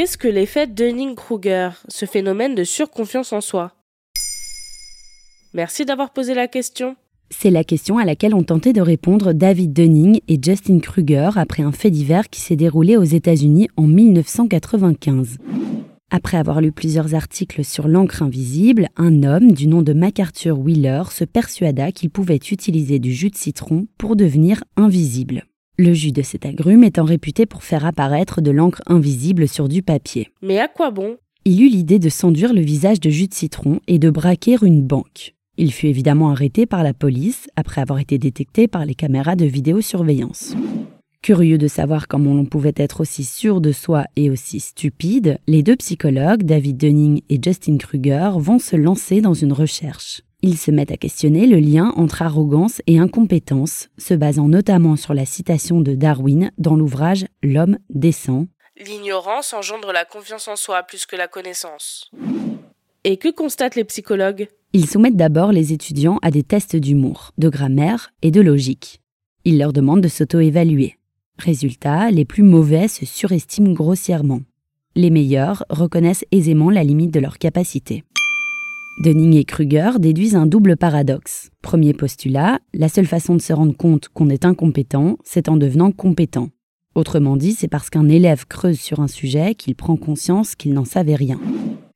Qu'est-ce que l'effet Dunning-Kruger, ce phénomène de surconfiance en soi? Merci d'avoir posé la question. C'est la question à laquelle ont tenté de répondre David Dunning et Justin Kruger après un fait divers qui s'est déroulé aux États-Unis en 1995. Après avoir lu plusieurs articles sur l'encre invisible, un homme du nom de MacArthur Wheeler se persuada qu'il pouvait utiliser du jus de citron pour devenir invisible. Le jus de cet agrume étant réputé pour faire apparaître de l'encre invisible sur du papier. Mais à quoi bon? Il eut l'idée de s'enduire le visage de jus de citron et de braquer une banque. Il fut évidemment arrêté par la police après avoir été détecté par les caméras de vidéosurveillance. Curieux de savoir comment l'on pouvait être aussi sûr de soi et aussi stupide, les deux psychologues, David Dunning et Justin Kruger, vont se lancer dans une recherche. Ils se mettent à questionner le lien entre arrogance et incompétence, se basant notamment sur la citation de Darwin dans l'ouvrage L'homme décent. L'ignorance engendre la confiance en soi plus que la connaissance. Et que constatent les psychologues? Ils soumettent d'abord les étudiants à des tests d'humour, de grammaire et de logique. Ils leur demandent de s'auto-évaluer. Résultat, les plus mauvais se surestiment grossièrement. Les meilleurs reconnaissent aisément la limite de leur capacité. Dunning et Kruger déduisent un double paradoxe. Premier postulat, la seule façon de se rendre compte qu'on est incompétent, c'est en devenant compétent. Autrement dit, c'est parce qu'un élève creuse sur un sujet qu'il prend conscience qu'il n'en savait rien.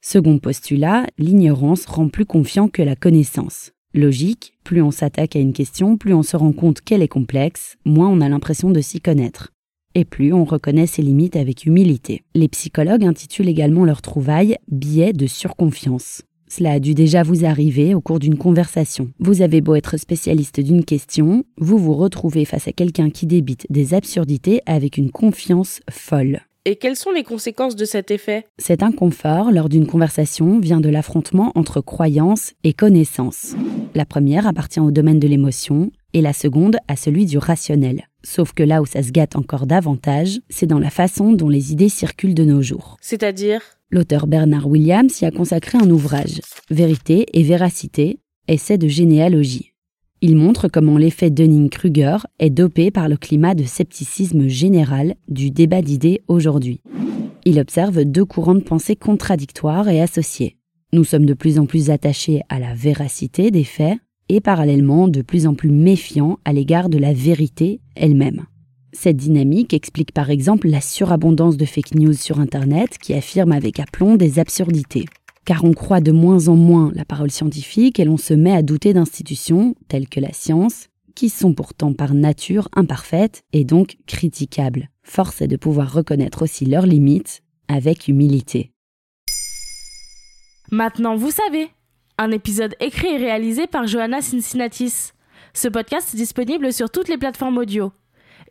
Second postulat, l'ignorance rend plus confiant que la connaissance. Logique, plus on s'attaque à une question, plus on se rend compte qu'elle est complexe, moins on a l'impression de s'y connaître. Et plus on reconnaît ses limites avec humilité. Les psychologues intitulent également leur trouvaille biais de surconfiance. Cela a dû déjà vous arriver au cours d'une conversation. Vous avez beau être spécialiste d'une question, vous vous retrouvez face à quelqu'un qui débite des absurdités avec une confiance folle. Et quelles sont les conséquences de cet effet? Cet inconfort lors d'une conversation vient de l'affrontement entre croyance et connaissance. La première appartient au domaine de l'émotion et la seconde à celui du rationnel. Sauf que là où ça se gâte encore davantage, c'est dans la façon dont les idées circulent de nos jours. C'est-à-dire? L'auteur Bernard Williams y a consacré un ouvrage, Vérité et Véracité, essai de généalogie. Il montre comment l'effet Dunning-Kruger est dopé par le climat de scepticisme général du débat d'idées aujourd'hui. Il observe deux courants de pensée contradictoires et associés. Nous sommes de plus en plus attachés à la véracité des faits et parallèlement de plus en plus méfiants à l'égard de la vérité elle-même. Cette dynamique explique par exemple la surabondance de fake news sur Internet qui affirment avec aplomb des absurdités car on croit de moins en moins la parole scientifique et l'on se met à douter d'institutions telles que la science, qui sont pourtant par nature imparfaites et donc critiquables. Force est de pouvoir reconnaître aussi leurs limites avec humilité. Maintenant, vous savez, un épisode écrit et réalisé par Johanna Cincinnatis. Ce podcast est disponible sur toutes les plateformes audio.